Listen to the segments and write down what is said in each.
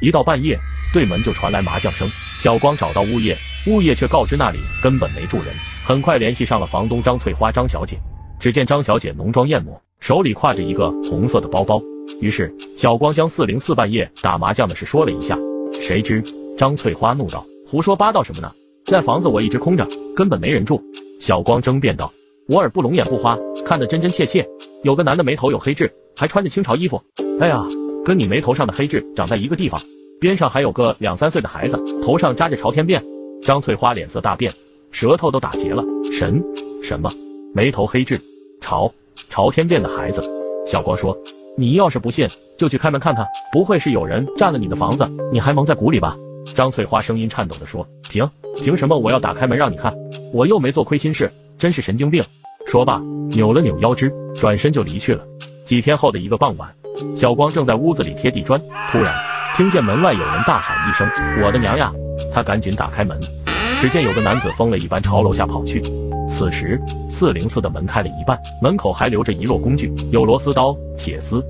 一到半夜，对门就传来麻将声。小光找到物业，物业却告知那里根本没住人。很快联系上了房东张翠花张小姐，只见张小姐浓妆艳抹，手里挎着一个红色的包包。于是小光将四零四半夜打麻将的事说了一下。谁知张翠花怒道：“胡说八道什么呢？那房子我一直空着，根本没人住。”小光争辩道：“我耳不聋眼不花，看得真真切切。有个男的眉头有黑痣，还穿着清朝衣服。哎呀，跟你眉头上的黑痣长在一个地方。边上还有个两三岁的孩子，头上扎着朝天辫。”张翠花脸色大变，舌头都打结了。神什么？眉头黑痣，朝朝天辫的孩子？小光说：“你要是不信，就去开门看看，不会是有人占了你的房子，你还蒙在鼓里吧？”张翠花声音颤抖的说：“凭凭什么我要打开门让你看？我又没做亏心事，真是神经病。”说罢，扭了扭腰肢，转身就离去了。几天后的一个傍晚，小光正在屋子里贴地砖，突然听见门外有人大喊一声：“我的娘呀！”他赶紧打开门，只见有个男子疯了一般朝楼下跑去。此时，四零四的门开了一半，门口还留着一摞工具，有螺丝刀、铁丝。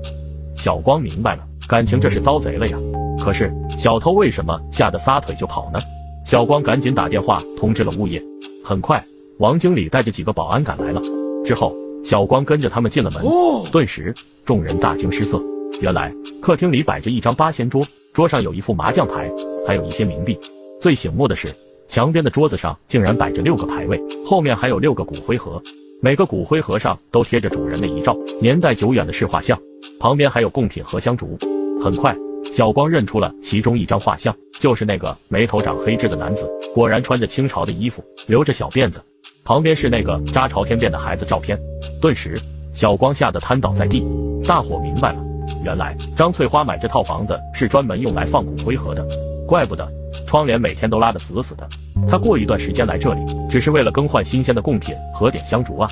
小光明白了，感情这是遭贼了呀。可是小偷为什么吓得撒腿就跑呢？小光赶紧打电话通知了物业。很快，王经理带着几个保安赶来了。之后，小光跟着他们进了门。顿时，众人大惊失色。原来，客厅里摆着一张八仙桌，桌上有一副麻将牌，还有一些冥币。最醒目的是，墙边的桌子上竟然摆着六个牌位，后面还有六个骨灰盒，每个骨灰盒上都贴着主人的遗照，年代久远的是画像，旁边还有贡品和香烛。很快。小光认出了其中一张画像，就是那个眉头长黑痣的男子，果然穿着清朝的衣服，留着小辫子。旁边是那个扎朝天辫的孩子照片。顿时，小光吓得瘫倒在地。大伙明白了，原来张翠花买这套房子是专门用来放骨灰盒的，怪不得窗帘每天都拉得死死的。她过一段时间来这里，只是为了更换新鲜的贡品和点香烛啊。